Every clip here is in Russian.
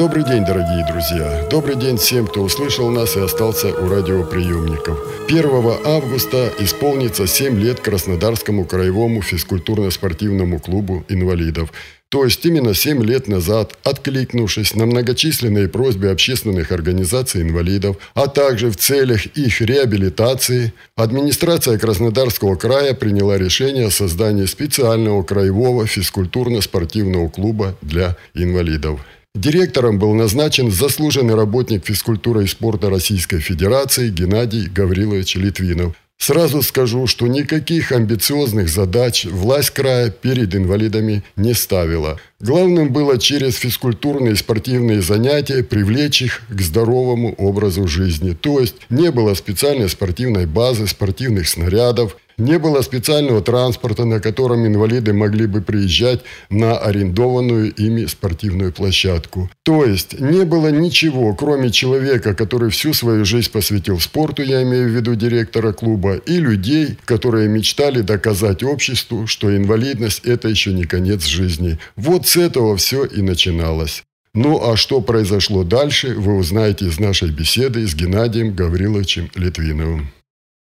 Добрый день, дорогие друзья! Добрый день всем, кто услышал нас и остался у радиоприемников. 1 августа исполнится 7 лет Краснодарскому краевому физкультурно-спортивному клубу инвалидов. То есть именно 7 лет назад, откликнувшись на многочисленные просьбы общественных организаций инвалидов, а также в целях их реабилитации, администрация Краснодарского края приняла решение о создании специального краевого физкультурно-спортивного клуба для инвалидов. Директором был назначен заслуженный работник физкультуры и спорта Российской Федерации Геннадий Гаврилович Литвинов. Сразу скажу, что никаких амбициозных задач власть края перед инвалидами не ставила. Главным было через физкультурные и спортивные занятия привлечь их к здоровому образу жизни. То есть не было специальной спортивной базы, спортивных снарядов, не было специального транспорта, на котором инвалиды могли бы приезжать на арендованную ими спортивную площадку. То есть не было ничего, кроме человека, который всю свою жизнь посвятил спорту, я имею в виду директора клуба, и людей, которые мечтали доказать обществу, что инвалидность – это еще не конец жизни. Вот с этого все и начиналось. Ну а что произошло дальше, вы узнаете из нашей беседы с Геннадием Гавриловичем Литвиновым.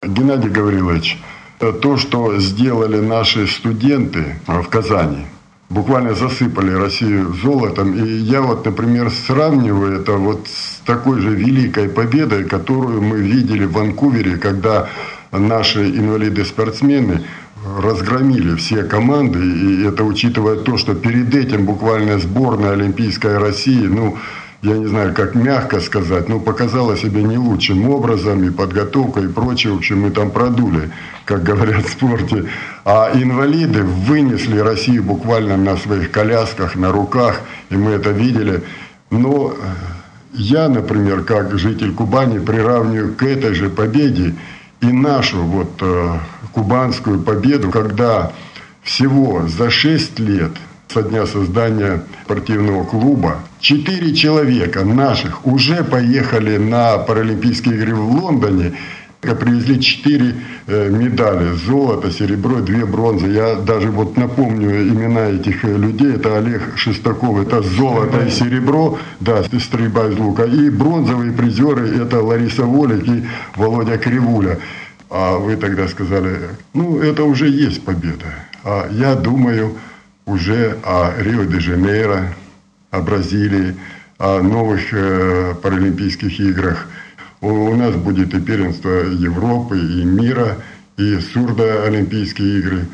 Геннадий Гаврилович, то, что сделали наши студенты в Казани, буквально засыпали Россию золотом. И я вот, например, сравниваю это вот с такой же великой победой, которую мы видели в Ванкувере, когда наши инвалиды-спортсмены разгромили все команды, и это учитывая то, что перед этим буквально сборная Олимпийской России, ну, я не знаю, как мягко сказать, но показала себя не лучшим образом, и подготовка, и прочее. В общем, мы там продули, как говорят в спорте. А инвалиды вынесли Россию буквально на своих колясках, на руках, и мы это видели. Но э, я, например, как житель Кубани, приравниваю к этой же победе и нашу вот э, кубанскую победу, когда всего за 6 лет – со дня создания спортивного клуба. Четыре человека наших уже поехали на Паралимпийские игры в Лондоне привезли четыре э, медали. Золото, серебро, две бронзы. Я даже вот напомню имена этих э, людей. Это Олег Шестаков, это золото и серебро, да, стрельба из лука. И бронзовые призеры это Лариса Волик и Володя Кривуля. А вы тогда сказали, ну, это уже есть победа. А я думаю, уже о Рио-де-Жанейро, о Бразилии, о новых э, Паралимпийских играх. У, у нас будет и первенство Европы, и мира, и сурдо-олимпийские игры.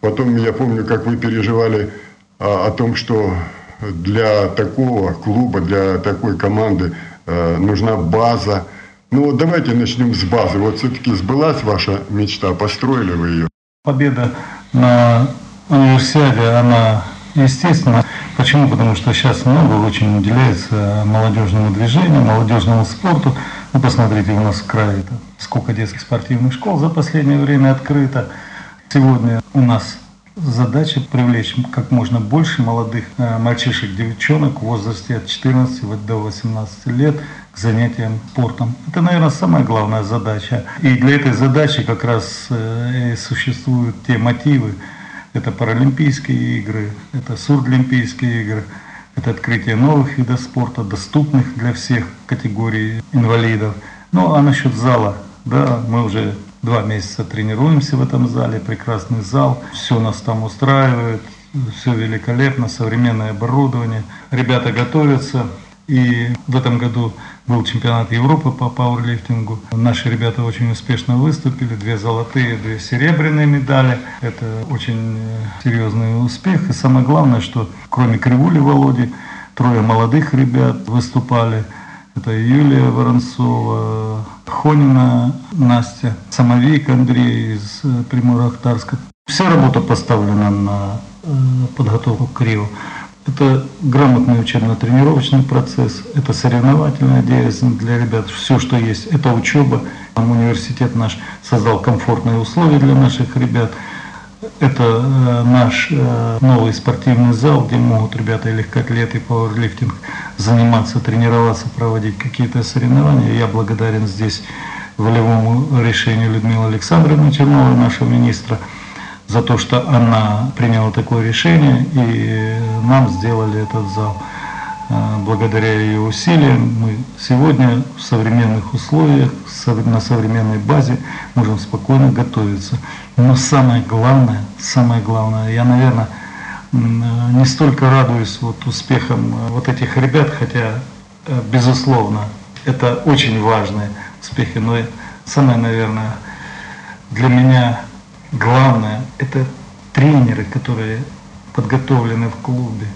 Потом я помню, как вы переживали о, о том, что для такого клуба, для такой команды э, нужна база. Ну вот давайте начнем с базы. Вот все-таки сбылась ваша мечта, построили вы ее? Победа на универсиаде, она естественно. Почему? Потому что сейчас много очень уделяется молодежному движению, молодежному спорту. Ну, посмотрите, у нас в крае это, сколько детских спортивных школ за последнее время открыто. Сегодня у нас задача привлечь как можно больше молодых э, мальчишек, девчонок в возрасте от 14 до 18 лет к занятиям спортом. Это, наверное, самая главная задача. И для этой задачи как раз э, и существуют те мотивы, это Паралимпийские игры, это Сурдлимпийские игры, это открытие новых видов спорта, доступных для всех категорий инвалидов. Ну а насчет зала, да, мы уже два месяца тренируемся в этом зале, прекрасный зал, все нас там устраивает, все великолепно, современное оборудование. Ребята готовятся, и в этом году был чемпионат Европы по пауэрлифтингу. Наши ребята очень успешно выступили. Две золотые, две серебряные медали. Это очень э, серьезный успех. И самое главное, что кроме Кривули Володи, трое молодых ребят выступали. Это Юлия Воронцова, Хонина Настя, Самовик Андрей из э, Приморахтарска. Вся работа поставлена на э, подготовку к Рио. Это грамотный учебно-тренировочный процесс, это соревновательная деятельность для ребят. Все, что есть, это учеба Университет наш создал комфортные условия для наших ребят. Это э, наш э, новый спортивный зал, где могут ребята и легкоатлеты, и пауэрлифтинг заниматься, тренироваться, проводить какие-то соревнования. Я благодарен здесь волевому решению Людмилы Александровны Черновой, нашего министра, за то, что она приняла такое решение и нам сделали этот зал. Э, благодаря ее усилиям мы сегодня в современных условиях, на современной базе можем спокойно готовиться. Но самое главное, самое главное, я, наверное, не столько радуюсь вот успехам э, вот этих ребят, хотя, э, безусловно, это очень важные успехи, но самое, наверное, для меня главное, это тренеры, которые подготовлены в клубе,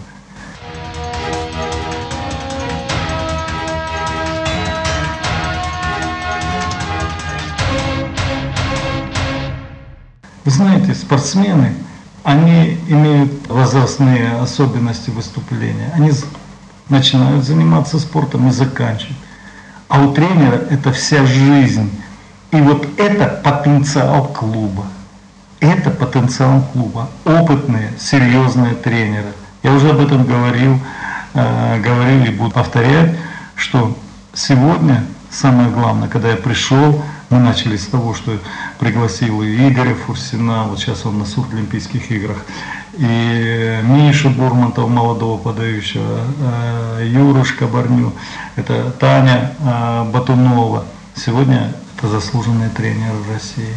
Вы знаете, спортсмены, они имеют возрастные особенности выступления. Они начинают заниматься спортом и заканчивают. А у тренера это вся жизнь. И вот это потенциал клуба. Это потенциал клуба. Опытные, серьезные тренеры. Я уже об этом говорил, э, говорил и буду повторять, что сегодня самое главное, когда я пришел, мы начали с того, что пригласил и Игоря Фурсина, вот сейчас он на Олимпийских играх, и Мишу Бурмантова, молодого подающего, э, Юру Шкабарню, это Таня э, Батунова. Сегодня это заслуженные тренеры России.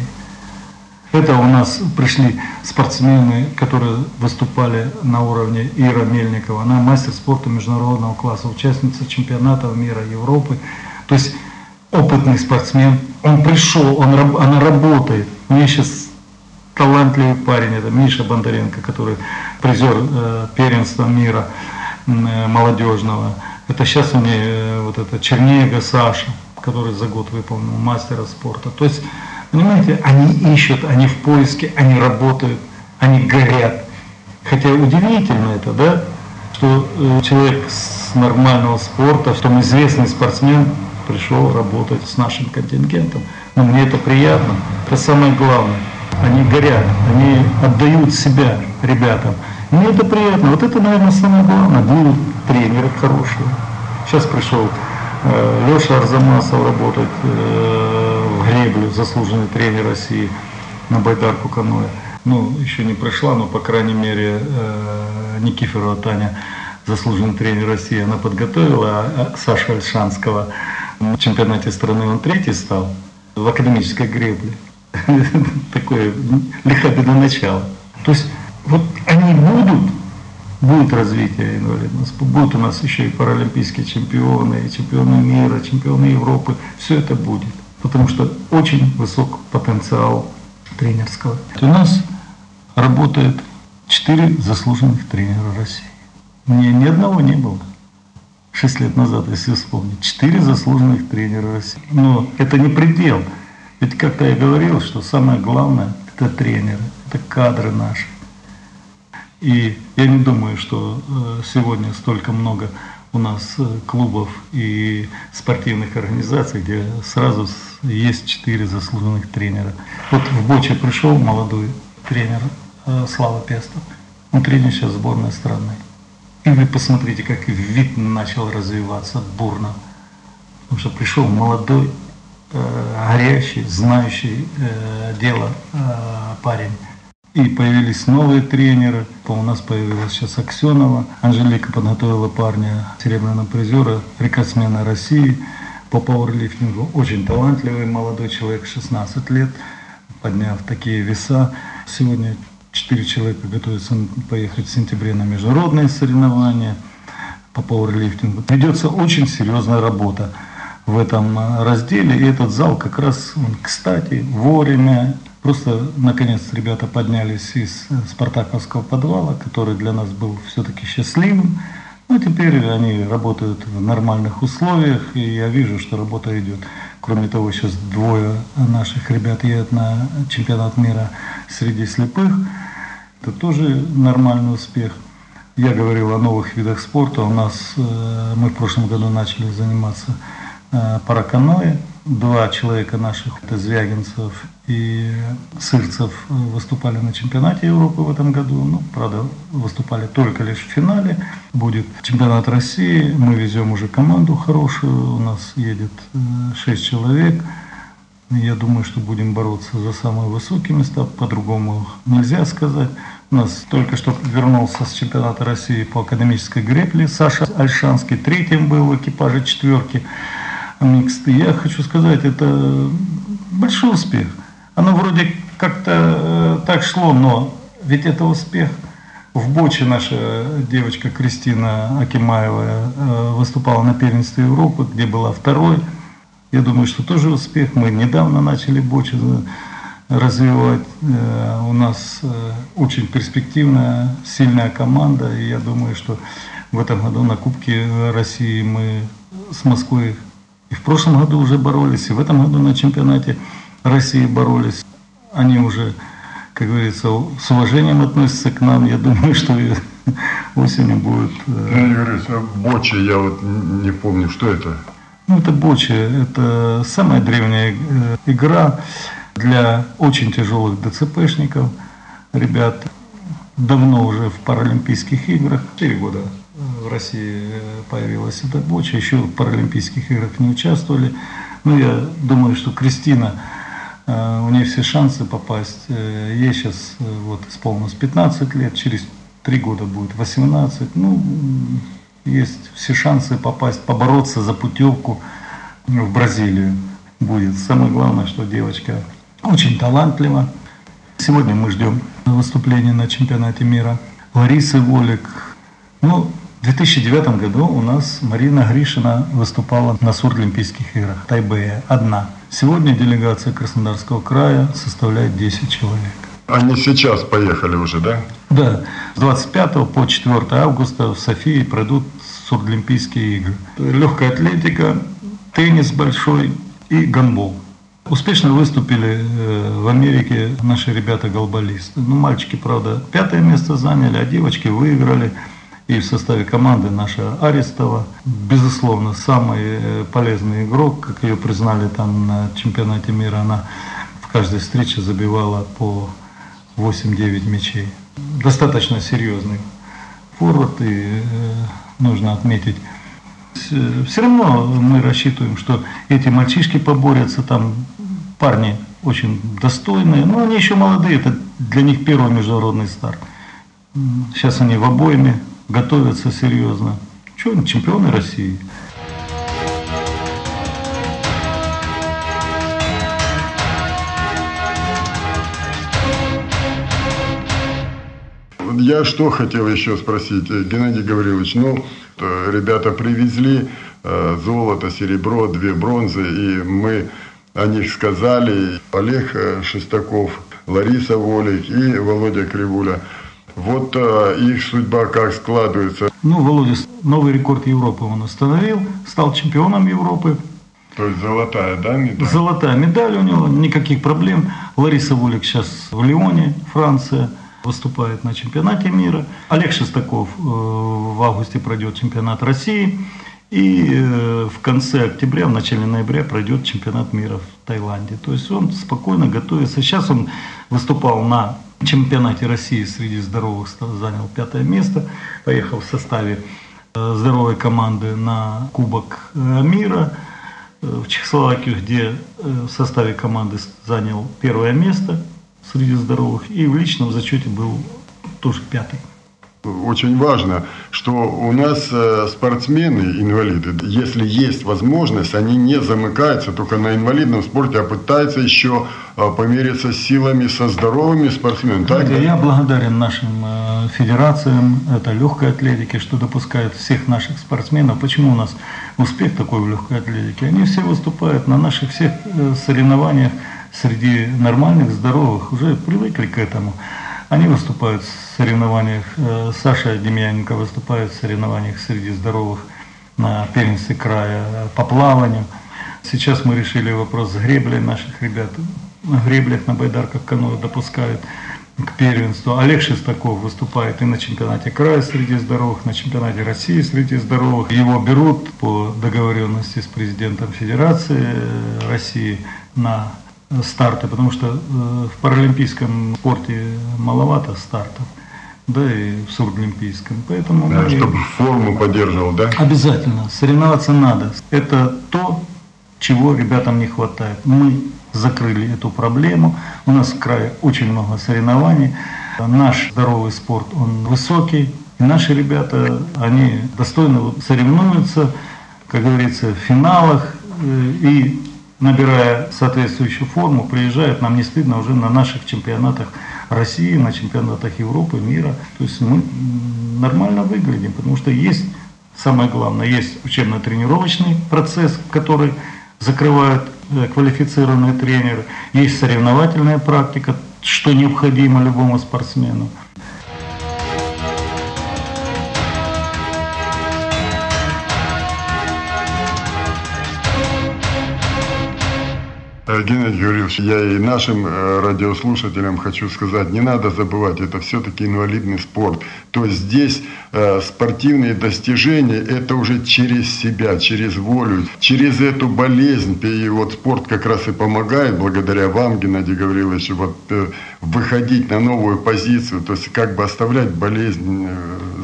Это у нас пришли спортсмены, которые выступали на уровне Ира Мельникова. Она мастер спорта международного класса, участница чемпионатов мира Европы. То есть опытный спортсмен, он пришел, он, она работает. У меня сейчас талантливый парень, это Миша Бондаренко, который призер э, первенства мира э, молодежного. Это сейчас у меня э, вот это Чернега Саша, который за год выполнил мастера спорта. То есть, понимаете, они ищут, они в поиске, они работают, они горят. Хотя удивительно это, да, что э, человек с нормального спорта, что известный спортсмен, пришел работать с нашим контингентом. Но мне это приятно. Это самое главное. Они горят, они отдают себя ребятам. Мне это приятно. Вот это, наверное, самое главное. Будут тренеры хорошие. Сейчас пришел э, Леша Арзамасов работать э, греблю, заслуженный тренер России на байдарку каноэ. Ну, еще не прошла, но, по крайней мере, э, Никифорова Таня, заслуженный тренер России, она подготовила а Саша Альшанского в чемпионате страны он третий стал в академической гребле. Такое лихобедное начало. То есть вот они будут, будет развитие инвалидного Будут у нас еще и паралимпийские чемпионы, и чемпионы мира, чемпионы Европы. Все это будет. Потому что очень высок потенциал тренерского. У нас работает четыре заслуженных тренера России. Мне ни одного не было. 6 лет назад, если вспомнить, 4 заслуженных тренера России. Но это не предел. Ведь как-то я говорил, что самое главное – это тренеры, это кадры наши. И я не думаю, что э, сегодня столько много у нас э, клубов и спортивных организаций, где сразу есть четыре заслуженных тренера. Вот в Боче пришел молодой тренер э, Слава Пестов. Он тренер сейчас сборной страны. И вы посмотрите, как вид начал развиваться бурно. Потому что пришел молодой, э, горящий, знающий дело парень. И появились новые тренеры. У нас появилась сейчас Аксенова. Анжелика подготовила парня, серебряного призера, рекордсмена России по пауэрлифтингу. Очень талантливый молодой человек, 16 лет, подняв такие веса. Сегодня Четыре человека готовятся поехать в сентябре на международные соревнования по пауэрлифтингу. Ведется очень серьезная работа в этом разделе. И этот зал как раз, он, кстати, вовремя, просто наконец ребята поднялись из спартаковского подвала, который для нас был все-таки счастливым. Ну, теперь они работают в нормальных условиях, и я вижу, что работа идет. Кроме того, сейчас двое наших ребят едут на чемпионат мира среди слепых. Это тоже нормальный успех. Я говорил о новых видах спорта. У нас э, мы в прошлом году начали заниматься э, параканоэ. Два человека наших, это Звягинцев и Сырцев, выступали на чемпионате Европы в этом году. Ну, правда, выступали только лишь в финале. Будет чемпионат России, мы везем уже команду хорошую, у нас едет э, шесть человек. Я думаю, что будем бороться за самые высокие места, по-другому нельзя сказать. У нас только что вернулся с чемпионата России по академической гребле Саша Альшанский, третьим был в экипаже четверки микст. Я хочу сказать, это большой успех. Оно вроде как-то э, так шло, но ведь это успех. В Боче наша девочка Кристина Акимаева э, выступала на первенстве Европы, где была второй. Я думаю, что тоже успех. Мы недавно начали Боче развивать. Э, у нас очень перспективная, сильная команда. И я думаю, что в этом году на Кубке России мы с Москвой и в прошлом году уже боролись, и в этом году на чемпионате России боролись. Они уже, как говорится, с уважением относятся к нам. Я думаю, что и осенью будет... Э, Григорьевич, а Бочи, я вот не помню, что это? Ну, это Бочи. Это самая древняя э, игра для очень тяжелых ДЦПшников. Ребят давно уже в Паралимпийских играх, 4 года в России э, появилась эта боча, еще в Паралимпийских играх не участвовали. Ну, я думаю, что Кристина, э, у нее все шансы попасть. Э, ей сейчас вот исполнилось 15 лет, через 3 года будет 18. Ну, есть все шансы попасть, побороться за путевку в Бразилию будет. Самое главное, что девочка очень талантлива. Сегодня мы ждем выступления на чемпионате мира. Ларисы Волик. Ну, в 2009 году у нас Марина Гришина выступала на Сурдлимпийских играх в Тайбэе одна. Сегодня делегация Краснодарского края составляет 10 человек. Они сейчас поехали уже, да? Да. С 25 по 4 августа в Софии пройдут Сурдлимпийские игры. Легкая атлетика, теннис большой и гандбол. Успешно выступили э, в Америке наши ребята-голболисты. Ну, мальчики, правда, пятое место заняли, а девочки выиграли – и в составе команды наша Арестова. Безусловно, самый э, полезный игрок, как ее признали там на чемпионате мира, она в каждой встрече забивала по 8-9 мячей. Достаточно серьезный форвард, и э, нужно отметить, все равно мы рассчитываем, что эти мальчишки поборются, там парни очень достойные, но они еще молодые, это для них первый международный старт. Сейчас они в обойме, готовятся серьезно. Что, чемпионы России. Я что хотел еще спросить, Геннадий Гаврилович, ну, ребята привезли э, золото, серебро, две бронзы, и мы о них сказали. Олег э, Шестаков, Лариса Волик и Володя Кривуля – вот э, их судьба как складывается. Ну, Володя новый рекорд Европы он установил, стал чемпионом Европы. То есть золотая, да, медаль? Золотая медаль у него, никаких проблем. Лариса Волик сейчас в Лионе, Франция, выступает на чемпионате мира. Олег Шестаков э, в августе пройдет чемпионат России. И э, в конце октября, в начале ноября пройдет чемпионат мира в Таиланде. То есть он спокойно готовится. Сейчас он выступал на чемпионате России среди здоровых занял пятое место, поехал в составе э, здоровой команды на Кубок э, мира э, в Чехословакию, где в составе команды занял первое место среди здоровых и в личном зачете был тоже пятый очень важно, что у нас э, спортсмены, инвалиды, если есть возможность, они не замыкаются только на инвалидном спорте, а пытаются еще э, помериться силами со здоровыми спортсменами. Так? Я благодарен нашим э, федерациям, это легкой атлетики, что допускают всех наших спортсменов. Почему у нас успех такой в легкой атлетике? Они все выступают на наших всех соревнованиях среди нормальных, здоровых, уже привыкли к этому. Они выступают в соревнованиях, э, Саша Демьяненко выступает в соревнованиях среди здоровых на первенстве края по плаванию. Сейчас мы решили вопрос с греблей наших ребят. На греблях, на байдарках каноэ допускают. к первенству. Олег Шестаков выступает и на чемпионате края среди здоровых, на чемпионате России среди здоровых. Его берут по договоренности с президентом Федерации России на старты, потому что э, в паралимпийском спорте маловато стартов, да и в сурдолимпийском. Поэтому да, мы... чтобы форму поддерживал, да? Обязательно. Соревноваться надо. Это то, чего ребятам не хватает. Мы закрыли эту проблему. У нас в крае очень много соревнований. Наш здоровый спорт, он высокий. И наши ребята, они достойно соревнуются, как говорится, в финалах. Э, и набирая соответствующую форму, приезжают, нам не стыдно уже на наших чемпионатах России, на чемпионатах Европы, мира. То есть мы нормально выглядим, потому что есть, самое главное, есть учебно-тренировочный процесс, который закрывают э, квалифицированные тренеры, есть соревновательная практика, что необходимо любому спортсмену. Геннадий Юрьевич, я и нашим э, радиослушателям хочу сказать, не надо забывать, это все-таки инвалидный спорт. То есть здесь э, спортивные достижения, это уже через себя, через волю, через эту болезнь. И вот спорт как раз и помогает, благодаря вам, Геннадий Гаврилович, вот э, выходить на новую позицию, то есть как бы оставлять болезнь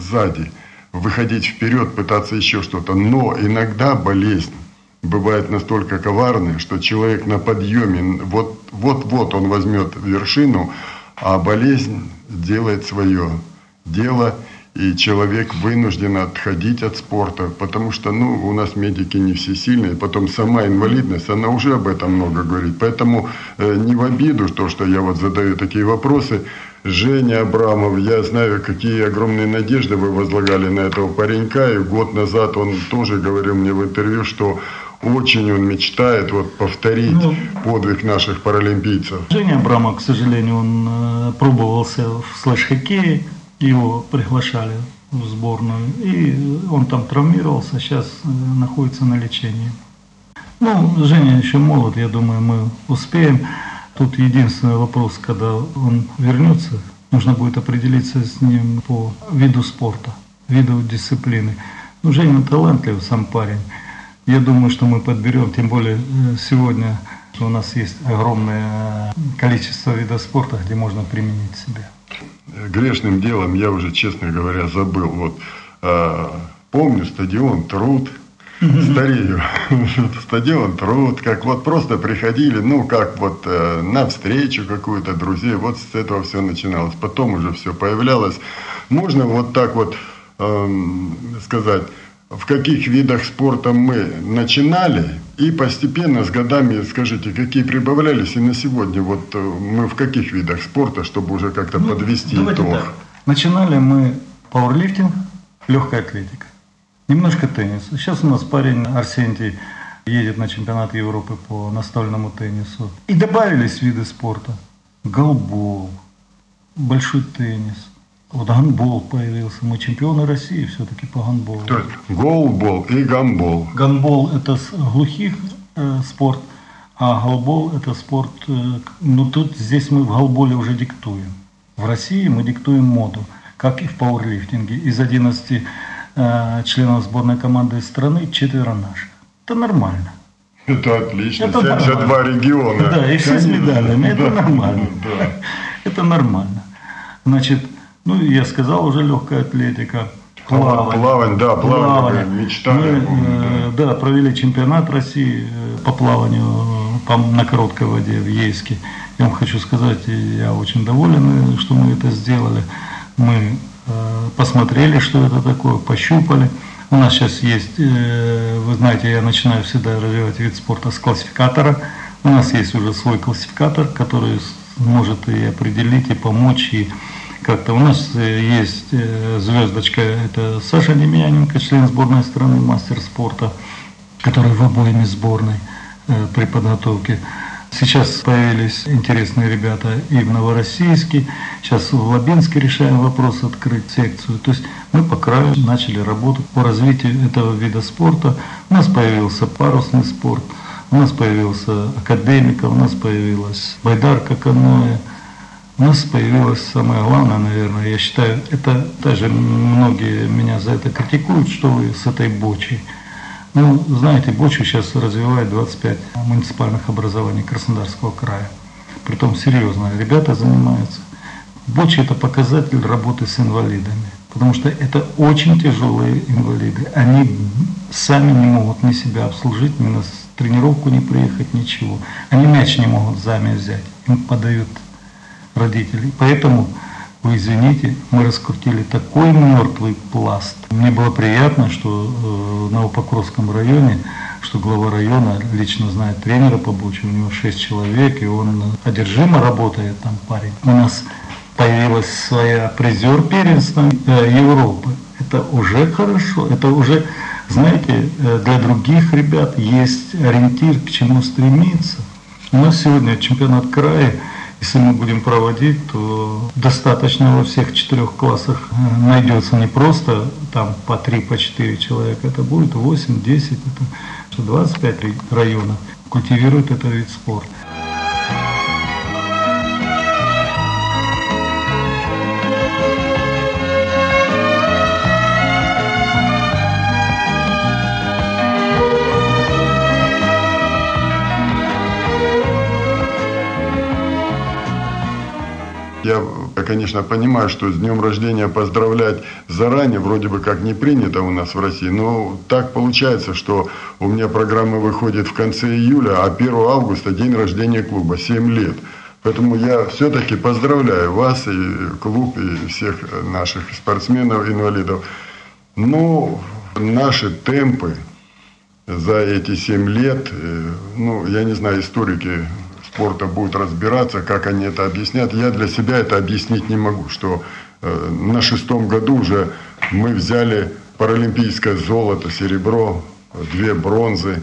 сзади, выходить вперед, пытаться еще что-то. Но иногда болезнь бывает настолько коварны, что человек на подъеме, вот-вот он возьмет вершину, а болезнь делает свое дело, и человек вынужден отходить от спорта, потому что ну, у нас медики не все сильные, потом сама инвалидность, она уже об этом много говорит. Поэтому э, не в обиду то, что я вот задаю такие вопросы. Женя Абрамов, я знаю, какие огромные надежды вы возлагали на этого паренька, и год назад он тоже говорил мне в интервью, что очень он мечтает вот повторить ну, подвиг наших паралимпийцев. Женя Абрама, к сожалению, он э, пробовался в слэш-хоккее, его приглашали в сборную, и он там травмировался, сейчас э, находится на лечении. Ну, Женя еще молод, я думаю, мы успеем. Тут единственный вопрос, когда он вернется, нужно будет определиться с ним по виду спорта, виду дисциплины. Ну, Женя талантлив сам парень. Я думаю, что мы подберем, тем более э, сегодня у нас есть огромное количество видов спорта, где можно применить себя. Грешным делом я уже, честно говоря, забыл. Вот э, помню стадион Труд, старею. Стадион Труд, как вот просто приходили, ну, как вот э, на встречу какую-то друзей, вот с этого все начиналось. Потом уже все появлялось. Можно вот так вот э, сказать, в каких видах спорта мы начинали, и постепенно с годами, скажите, какие прибавлялись, и на сегодня вот э, мы в каких видах спорта, чтобы уже как-то ну, подвести итог? Так. Начинали мы пауэрлифтинг, легкая атлетика, немножко теннис. Сейчас у нас парень Арсентий едет на чемпионат Европы по настольному теннису. И добавились виды спорта. Голбол, большой теннис, вот гандбол появился. Мы чемпионы России все-таки по гандболу. То есть голбол и гандбол. Гандбол – это глухих э, спорт, а голбол – это спорт… Э, ну, тут здесь мы в голболе уже диктуем. В России мы диктуем моду, как и в пауэрлифтинге. Из 11 э, членов сборной команды страны четверо наших. Это нормально. Это отлично. Это 72 нормально. региона. Да, и все с медалями. Это нормально. Да. Это нормально. Значит, ну, я сказал уже легкая атлетика. Плавание. Плавание, да, плавание, плавание. мечта. Мы, э, да, провели чемпионат России э, по плаванию по, на короткой воде в Ейске. Я вам хочу сказать, я очень доволен, что мы это сделали. Мы э, посмотрели, что это такое, пощупали. У нас сейчас есть, э, вы знаете, я начинаю всегда развивать вид спорта с классификатора. У нас есть уже свой классификатор, который может и определить, и помочь, и как-то. У нас э, есть э, звездочка, это Саша Демьяненко, член сборной страны, мастер спорта, который в обоими сборной э, при подготовке. Сейчас появились интересные ребята и в Новороссийске, сейчас в Лабинске решаем вопрос открыть секцию. То есть мы по краю начали работать по развитию этого вида спорта. У нас появился парусный спорт, у нас появился академика, у нас появилась байдарка каноэ, У нас появилось самое главное, наверное, я считаю, это даже многие меня за это критикуют, что вы с этой бочей. Ну, знаете, бочу сейчас развивает 25 муниципальных образований Краснодарского края. Притом серьезно, ребята занимаются. Боча – это показатель работы с инвалидами, потому что это очень тяжелые инвалиды. Они сами не могут ни себя обслужить, ни на тренировку не приехать, ничего. Они мяч не могут сами взять, им подают родители. Поэтому, вы извините, мы раскрутили такой мертвый пласт. Мне было приятно, что э, на Упокровском районе что глава района лично знает тренера по у него 6 человек, и он одержимо работает там парень. У нас появилась своя призер первенства э, Европы. Это уже хорошо, это уже, знаете, э, для других ребят есть ориентир, к чему стремиться. У нас сегодня чемпионат края, если мы будем проводить, то достаточно во всех четырех классах э, найдется не просто там по три, по четыре человека, это будет 8, 10, это 25 районов культивируют этот вид спорта. Конечно, понимаю, что с днем рождения поздравлять заранее вроде бы как не принято у нас в России, но так получается, что у меня программа выходит в конце июля, а 1 августа день рождения клуба, 7 лет. Поэтому я все-таки поздравляю вас и клуб, и всех наших спортсменов, инвалидов. Ну, наши темпы за эти 7 лет, э, ну, я не знаю, историки спорта будут разбираться, как они это объяснят. Я для себя это объяснить не могу, что э, на шестом году уже мы взяли паралимпийское золото, серебро, две бронзы.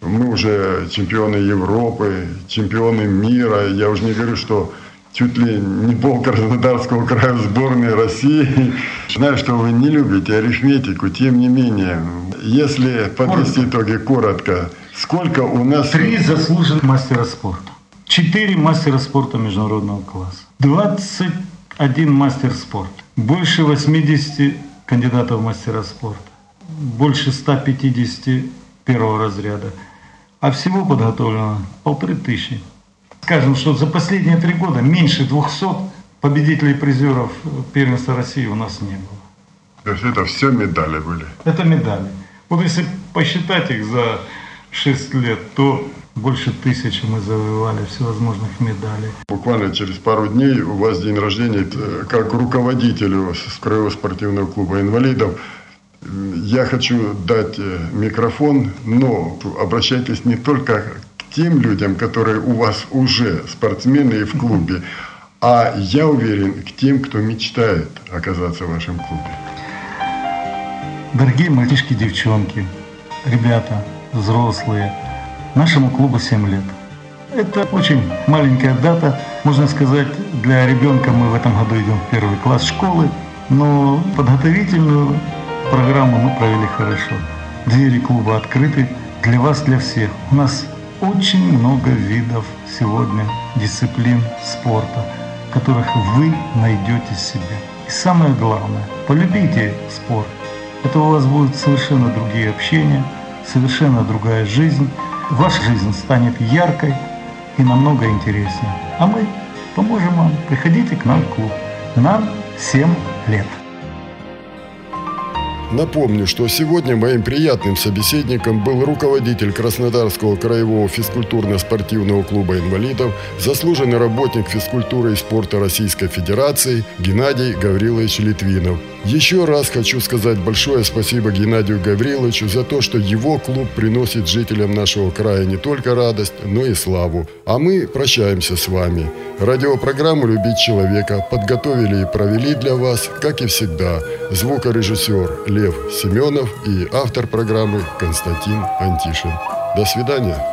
Мы уже чемпионы Европы, чемпионы мира. Я уже не говорю, что чуть ли не пол Краснодарского края сборной России. Знаю, что вы не любите арифметику, тем не менее, если подвести итоги коротко, сколько у нас... Три заслуженных мастера спорта. Четыре мастера спорта международного класса. 21 мастер спорта. Больше 80 кандидатов в мастера спорта. Больше 150 первого разряда. А всего подготовлено полторы тысячи. Скажем, что за последние три года меньше 200 победителей призеров первенства России у нас не было. То есть это все медали были? Это медали. Вот если посчитать их за 6 лет, то больше тысячи мы завоевали всевозможных медалей. Буквально через пару дней у вас день рождения как руководителю Краевого спортивного клуба инвалидов. Я хочу дать э, микрофон, но обращайтесь не только к тем людям, которые у вас уже спортсмены и в клубе, а я уверен, к тем, кто мечтает оказаться в вашем клубе. Дорогие мальчишки, девчонки, ребята, взрослые – Нашему клубу 7 лет. Это очень маленькая дата. Можно сказать, для ребенка мы в этом году идем в первый класс школы, но подготовительную программу мы провели хорошо. Двери клуба открыты для вас, для всех. У нас очень много видов сегодня дисциплин спорта, которых вы найдете себя. И самое главное, полюбите спорт. Это у вас будут совершенно другие общения, совершенно другая жизнь ваша жизнь станет яркой и намного интереснее. А мы поможем вам. Приходите к нам в клуб. Нам 7 лет. Напомню, что сегодня моим приятным собеседником был руководитель Краснодарского краевого физкультурно-спортивного клуба инвалидов, заслуженный работник физкультуры и спорта Российской Федерации Геннадий Гаврилович Литвинов. Еще раз хочу сказать большое спасибо Геннадию Гавриловичу за то, что его клуб приносит жителям нашего края не только радость, но и славу. А мы прощаемся с вами. Радиопрограмму «Любить человека» подготовили и провели для вас, как и всегда, звукорежиссер Лев Семенов и автор программы Константин Антишин. До свидания.